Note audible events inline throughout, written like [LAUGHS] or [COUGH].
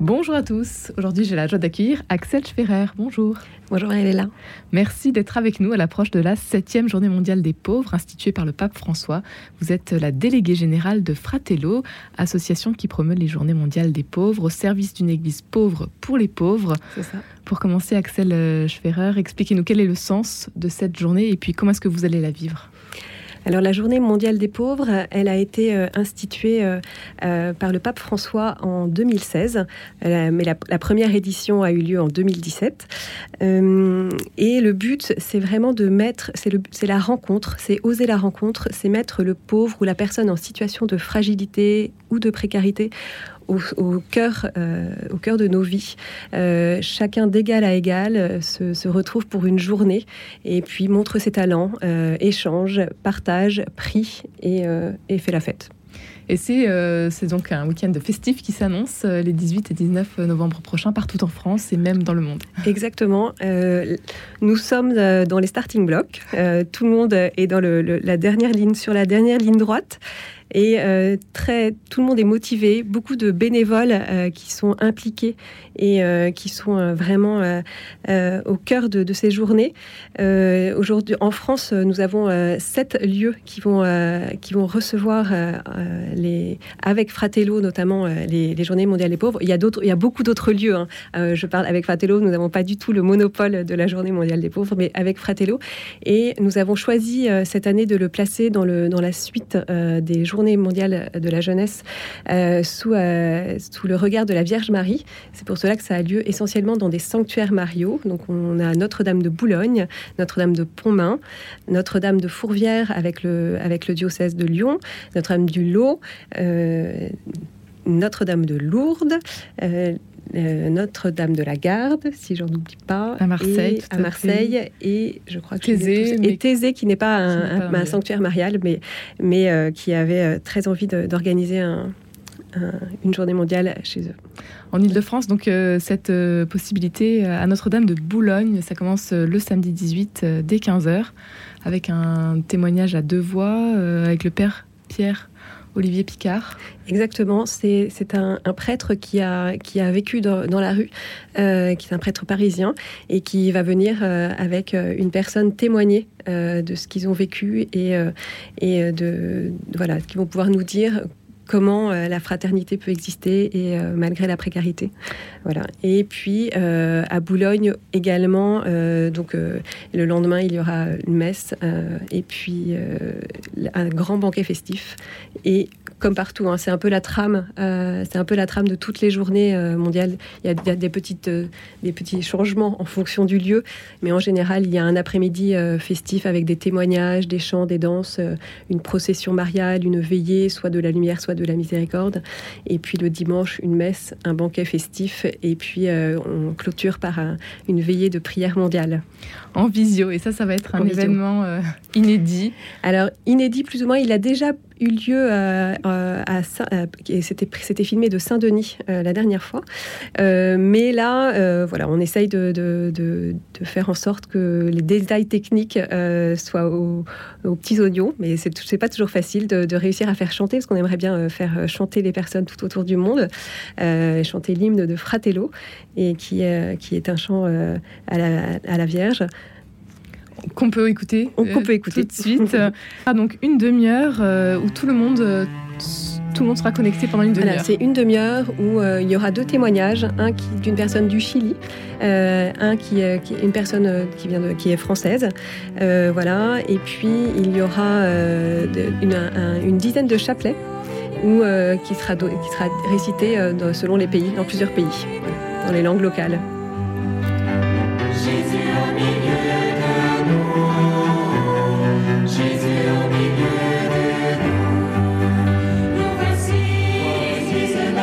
Bonjour à tous. Aujourd'hui, j'ai la joie d'accueillir Axel Schwerer. Bonjour. Bonjour, elle est là. Merci d'être avec nous à l'approche de la 7e journée mondiale des pauvres instituée par le pape François. Vous êtes la déléguée générale de Fratello, association qui promeut les journées mondiales des pauvres au service d'une église pauvre pour les pauvres. C'est ça. Pour commencer, Axel Schwerer, expliquez-nous quel est le sens de cette journée et puis comment est-ce que vous allez la vivre? Alors la journée mondiale des pauvres, elle a été euh, instituée euh, euh, par le pape François en 2016, mais la, première édition a eu lieu en 2017. et le but, c'est vraiment de mettre, c'est la rencontre, c'est oser la rencontre, c'est mettre le pauvre ou la personne en situation de fragilité ou de précarité au, cœur, euh, au cœur de nos vies. Euh, chacun d'égal à égal euh, se, retrouve pour une journée et puis montre ses talents, échange, partage, prie et, fait la fête. Et c'est donc un week-end festif qui s'annonce les 18 et 19 novembre prochains partout en France et même dans le monde. [LAUGHS] Exactement. nous sommes dans les starting blocks. tout le monde est dans la dernière ligne, sur la dernière ligne droite. Et euh, très, tout le monde est motivé, beaucoup de bénévoles euh, qui sont impliqués et euh, qui sont vraiment au cœur de, ces journées. Aujourd'hui, en France, nous avons sept lieux qui vont, qui vont recevoir, les, avec Fratello notamment, les, Journées mondiales des pauvres. Il y a, il y a beaucoup d'autres lieux. Hein. je parle avec Fratello, nous n'avons pas du tout le monopole de la Journée mondiale des pauvres, mais avec Fratello. Et nous avons choisi cette année de le placer dans, le, dans la suite des Journées journée mondiale de la jeunesse euh, sous, euh, sous le regard de la Vierge Marie. C'est pour cela que ça a lieu essentiellement dans des sanctuaires mariaux. Donc on a Notre-Dame de Boulogne, Notre-Dame de Pontmain, Notre-Dame de Fourvière avec le, avec le diocèse de Lyon, Notre-Dame du Lot, euh, Notre-Dame de Lourdes. Euh, Notre-Dame de la Garde, si j'en oublie pas, à Marseille, et, à Marseille, et je crois que Thésée, et Thésée qui n'est pas un, sanctuaire marial, mais mais euh, qui avait euh, très envie d'organiser une journée mondiale chez eux. En Ile-de-France, donc cette possibilité à Notre-Dame de Boulogne, ça commence le samedi 18 dès 15h avec un témoignage à deux voix avec le père Pierre Olivier Picard. Exactement, c'est un, prêtre qui a, vécu dans, la rue, euh, qui est un prêtre parisien, et qui va venir euh, avec euh, une personne témoigner de ce qu'ils ont vécu et, et de, voilà, qui vont pouvoir nous dire comment euh, la fraternité peut exister et euh, malgré la précarité. Voilà. Et puis euh, à Boulogne également, donc le lendemain il y aura une messe et puis un grand banquet festif et comme partout, hein, c'est un peu la trame, c'est un peu la trame de toutes les journées mondiales. Il y, a, des petites, des petits changements en fonction du lieu, mais en général, il y a un après-midi festif avec des témoignages, des chants, des danses, une procession mariale, une veillée, soit de la lumière, soit de la miséricorde. Et puis le dimanche, une messe, un banquet festif. Et puis euh, on clôture par une veillée de prière mondiale. En visio. Et ça, ça va être un événement euh, inédit. Alors, inédit plus ou moins, il a déjà eu lieu euh, euh, à, à c'était c'était filmé de Saint-Denis euh, la dernière fois. Mais là voilà on essaye de, de, de, faire en sorte que les détails techniques soient aux, petits oignons. Mais c'est c'est pas toujours facile de, réussir à faire chanter parce qu'on aimerait bien faire chanter les personnes tout autour du monde chanter l'hymne de Fratello et qui qui est un chant à la, à la Vierge qu'on peut écouter. Qu'on peut écouter tout de suite. ah, donc une demi-heure euh, où tout le monde. Euh, tout le monde sera connecté pendant une demi-heure. c'est une demi-heure où euh, il y aura deux témoignages, un qui d'une personne du Chili, un qui, qui, une personne qui vient de, qui est française, voilà, et puis il y aura une, dizaine de chapelets où, qui sera qui sera récité selon les pays, dans plusieurs pays, dans les langues locales.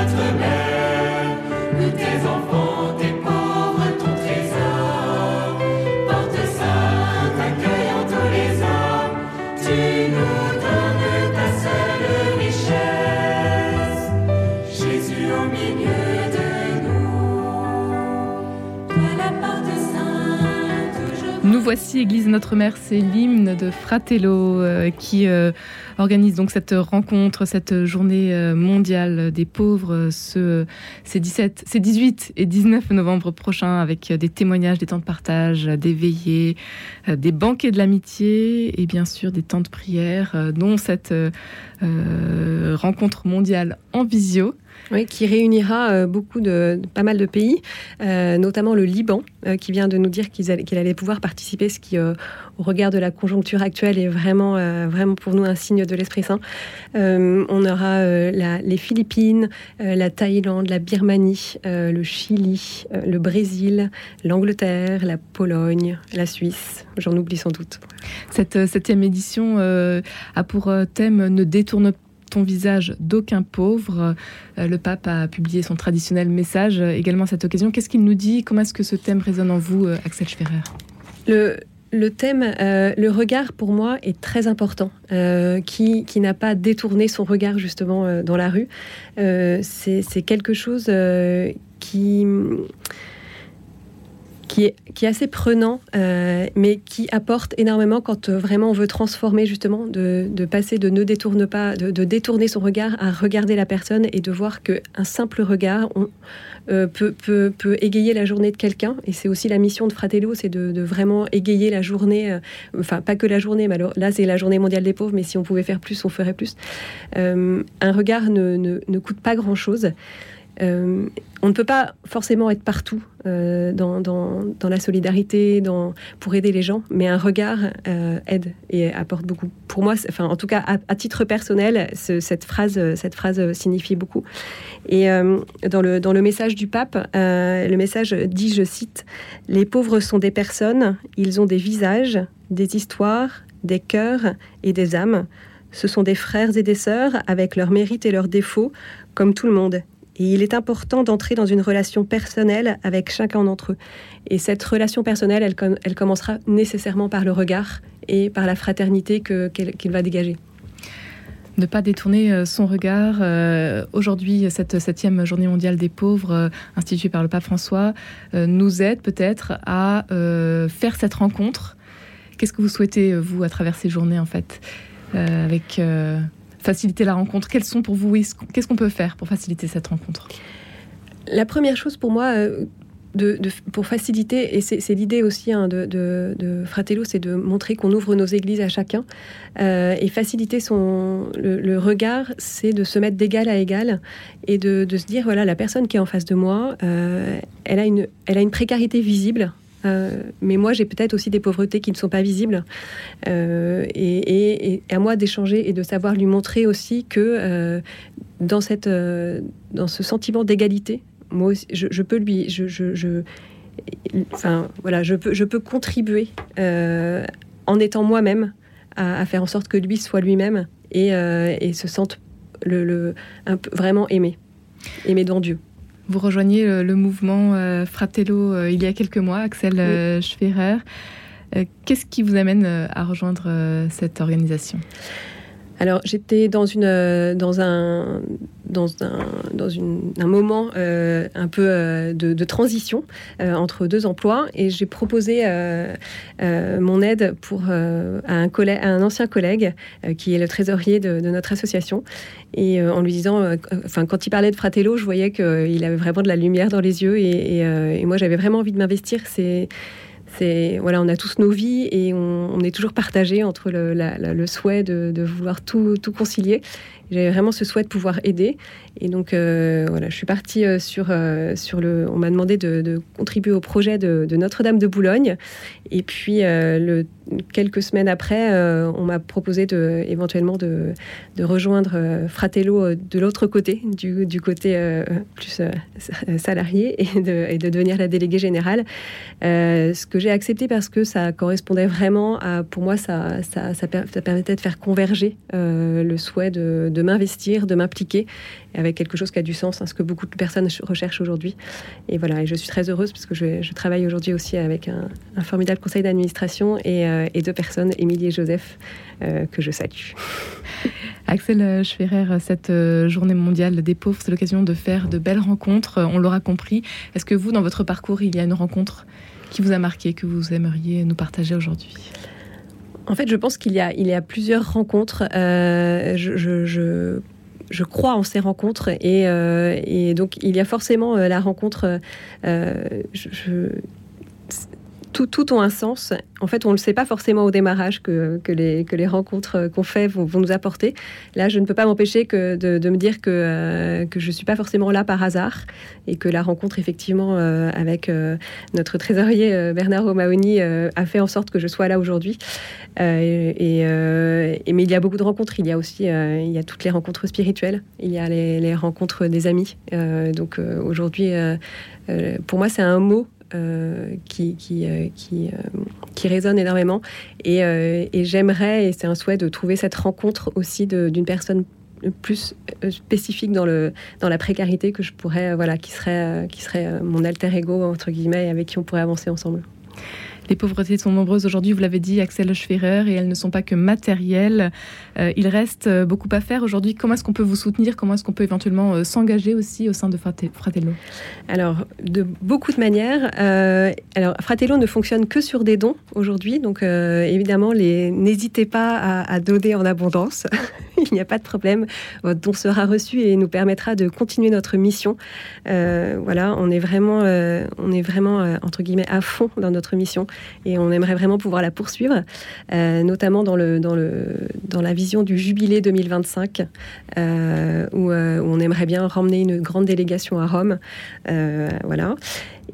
notre mère, nous voici, Église Notre-Mère, c'est l'hymne de Fratello euh, qui euh, organise donc cette rencontre, cette journée euh, mondiale des pauvres ce, ces, 17, ces 18 et 19 novembre prochains avec des témoignages, des temps de partage, des veillées, des banquets de l'amitié et bien sûr des temps de prière, dont cette rencontre mondiale en visio. Qui réunira euh, beaucoup de, pas mal de pays, euh, notamment le Liban, euh, qui vient de nous dire qu'il allait, allait, pouvoir participer, ce qui, au regard de la conjoncture actuelle, est vraiment, vraiment pour nous un signe de l'Esprit Saint. on aura les Philippines, la Thaïlande, la Birmanie, le Chili, le Brésil, l'Angleterre, la Pologne, la Suisse. J'en oublie sans doute. Cette septième édition a pour thème Ne détourne pas ton visage d'aucun pauvre. Euh, le pape a publié son traditionnel message euh, également à cette occasion. Qu'est-ce qu'il nous dit? Comment est-ce que ce thème résonne en vous, euh, Axel Schwerer le, thème, le regard pour moi est très important, qui, qui n'a pas détourné son regard justement dans la rue. C'est quelque chose qui qui est, qui est assez prenant, euh, mais qui apporte énormément quand euh, vraiment on veut transformer justement, de, passer de ne détourne pas, de, détourner son regard à regarder la personne et de voir qu'un simple regard euh, peut, peut, peut, égayer la journée de quelqu'un. Et c'est aussi la mission de Fratello, c'est de, de, vraiment égayer la journée, enfin pas que la journée, mais alors, là c'est la journée mondiale des pauvres, mais si on pouvait faire plus, on ferait plus. un regard ne, ne, ne coûte pas grand-chose. Euh, on ne peut pas forcément être partout euh, dans, la solidarité, pour aider les gens, mais un regard euh, aide et apporte beaucoup. Pour moi, enfin, en tout cas, à, titre personnel, cette, phrase, cette phrase signifie beaucoup. Et dans, le, dans le message du pape, le message dit, je cite, Les pauvres sont des personnes, ils ont des visages, des histoires, des cœurs et des âmes. Ce sont des frères et des sœurs avec leurs mérites et leurs défauts, comme tout le monde. Et il est important d'entrer dans une relation personnelle avec chacun d'entre eux. Et cette relation personnelle, elle, commencera nécessairement par le regard et par la fraternité qu'il va dégager. Ne pas détourner euh, son regard. Euh, aujourd'hui, cette septième journée mondiale des pauvres, euh, instituée par le pape François, nous aide peut-être à faire cette rencontre. Qu'est-ce que vous souhaitez, vous, à travers ces journées, en fait, avec faciliter la rencontre Quels sont pour vous, qu'est-ce qu'on peut faire pour faciliter cette rencontre? La première chose pour moi, euh, pour faciliter, et c'est l'idée aussi hein, de, de, Fratello, c'est de montrer qu'on ouvre nos églises à chacun. Euh, et faciliter son, le, regard, c'est de se mettre d'égal à égal et de, se dire, voilà, la personne qui est en face de moi, euh, elle, a une, elle a une précarité visible euh, mais moi, j'ai peut-être aussi des pauvretés qui ne sont pas visibles. Euh, et, à moi d'échanger et de savoir lui montrer aussi que euh, dans, cette, dans ce sentiment d'égalité, moi je, peux lui. Je, enfin, voilà, je peux, je peux contribuer en étant moi-même à, faire en sorte que lui soit lui-même et, se sente vraiment aimé, aimé dans Dieu. Vous rejoignez euh, le, mouvement euh, Fratello euh, il y a quelques mois, Axel oui. Qu'est-ce qui vous amène à rejoindre cette organisation? Alors j'étais dans une dans un dans un dans une, un moment un peu de, transition entre deux emplois et j'ai proposé mon aide pour à un collègue, un ancien collègue qui est le trésorier de, notre association et euh, en lui disant, euh, quand il parlait de Fratello, je voyais qu'il avait vraiment de la lumière dans les yeux. Et, euh, moi, j'avais vraiment envie de m'investir. C'est c'est voilà, on a tous nos vies et on, est toujours partagé entre le, le souhait de, de, vouloir tout, tout concilier j'avais vraiment ce souhait de pouvoir aider. Et donc, euh, voilà, je suis partie euh, sur, euh, sur le. On m'a demandé de, contribuer au projet de, Notre-Dame de Boulogne. Et puis, quelques semaines après, on m'a proposé de, éventuellement de, rejoindre Fratello de l'autre côté, du, du côté plus salarié, [LAUGHS] et de, et de devenir la déléguée générale. ce que j'ai accepté parce que ça correspondait vraiment à. Pour moi, ça, ça, ça, permettait de faire converger le souhait de de m'investir, de m'impliquer avec quelque chose qui a du sens, hein, ce que beaucoup de personnes recherchent aujourd'hui. Et voilà, et je suis très heureuse parce que je, travaille aujourd'hui aussi avec un, formidable conseil d'administration et, euh, deux personnes, Émilie et Joseph, euh, que je salue. [LAUGHS] Axel Schwerer, cette euh, journée mondiale des pauvres, c'est l'occasion de faire de belles rencontres, on l'aura compris. Est-ce que vous, dans votre parcours, il y a une rencontre qui vous a marqué, que vous aimeriez nous partager aujourd'hui? En fait, je pense qu'il y a, il y a plusieurs rencontres. Euh, je, crois en ces rencontres et, et, donc il y a forcément la rencontre. je, tout, tout ont un sens. En fait, on ne le sait pas forcément au démarrage que, les, rencontres qu'on fait vont, nous apporter. Là, je ne peux pas m'empêcher de, me dire que, euh, je ne suis pas forcément là par hasard et que la rencontre, effectivement, euh, avec euh, notre trésorier Bernard Romaoni a fait en sorte que je sois là aujourd'hui. Et, mais il y a beaucoup de rencontres. Il y a aussi il y a toutes les rencontres spirituelles. Il y a les rencontres des amis. donc aujourd'hui, pour moi, c'est un mot euh, qui, qui, euh, qui, euh, qui, résonne énormément. Et, et j'aimerais, et c'est un souhait, de trouver cette rencontre aussi d'une personne plus spécifique dans, le, dans la précarité que je pourrais, voilà, qui serait, qui serait mon alter ego, entre guillemets, avec qui on pourrait avancer ensemble. Les pauvretés sont nombreuses aujourd'hui, vous l'avez dit, Axel Schwerer, et elles ne sont pas que matérielles. Euh, il reste euh, beaucoup à faire aujourd'hui. Comment est-ce qu'on peut vous soutenir? Comment est-ce qu'on peut éventuellement euh, s'engager aussi au sein de Fratello? Alors, de beaucoup de manières. alors, Fratello ne fonctionne que sur des dons aujourd'hui, donc évidemment, n'hésitez pas à, à donner en abondance. [LAUGHS] [LAUGHS] il n'y a pas de problème. Votre don sera reçu et nous permettra de continuer notre mission. voilà, on est vraiment, on est vraiment entre guillemets à fond dans notre mission et on aimerait vraiment pouvoir la poursuivre, euh, notamment dans, le, dans, le, dans la vision du jubilé 2025, euh, où, euh, où, on aimerait bien ramener une grande délégation à Rome. voilà.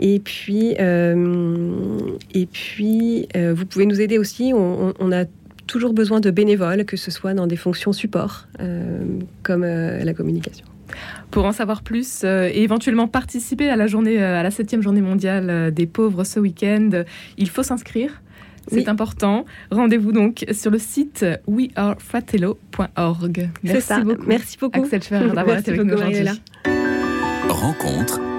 Et puis, et puis vous pouvez nous aider aussi. on, a toujours besoin de bénévoles, que ce soit dans des fonctions support, comme la communication. Pour en savoir plus euh, et éventuellement participer à la journée, euh, à la septième journée mondiale euh, des pauvres ce week-end, il faut s'inscrire. C'est important. Rendez-vous donc sur le site wearefratello.org. Merci ça. beaucoup. Merci beaucoup. Axel d'avoir été avec nous aujourd'hui. Rencontre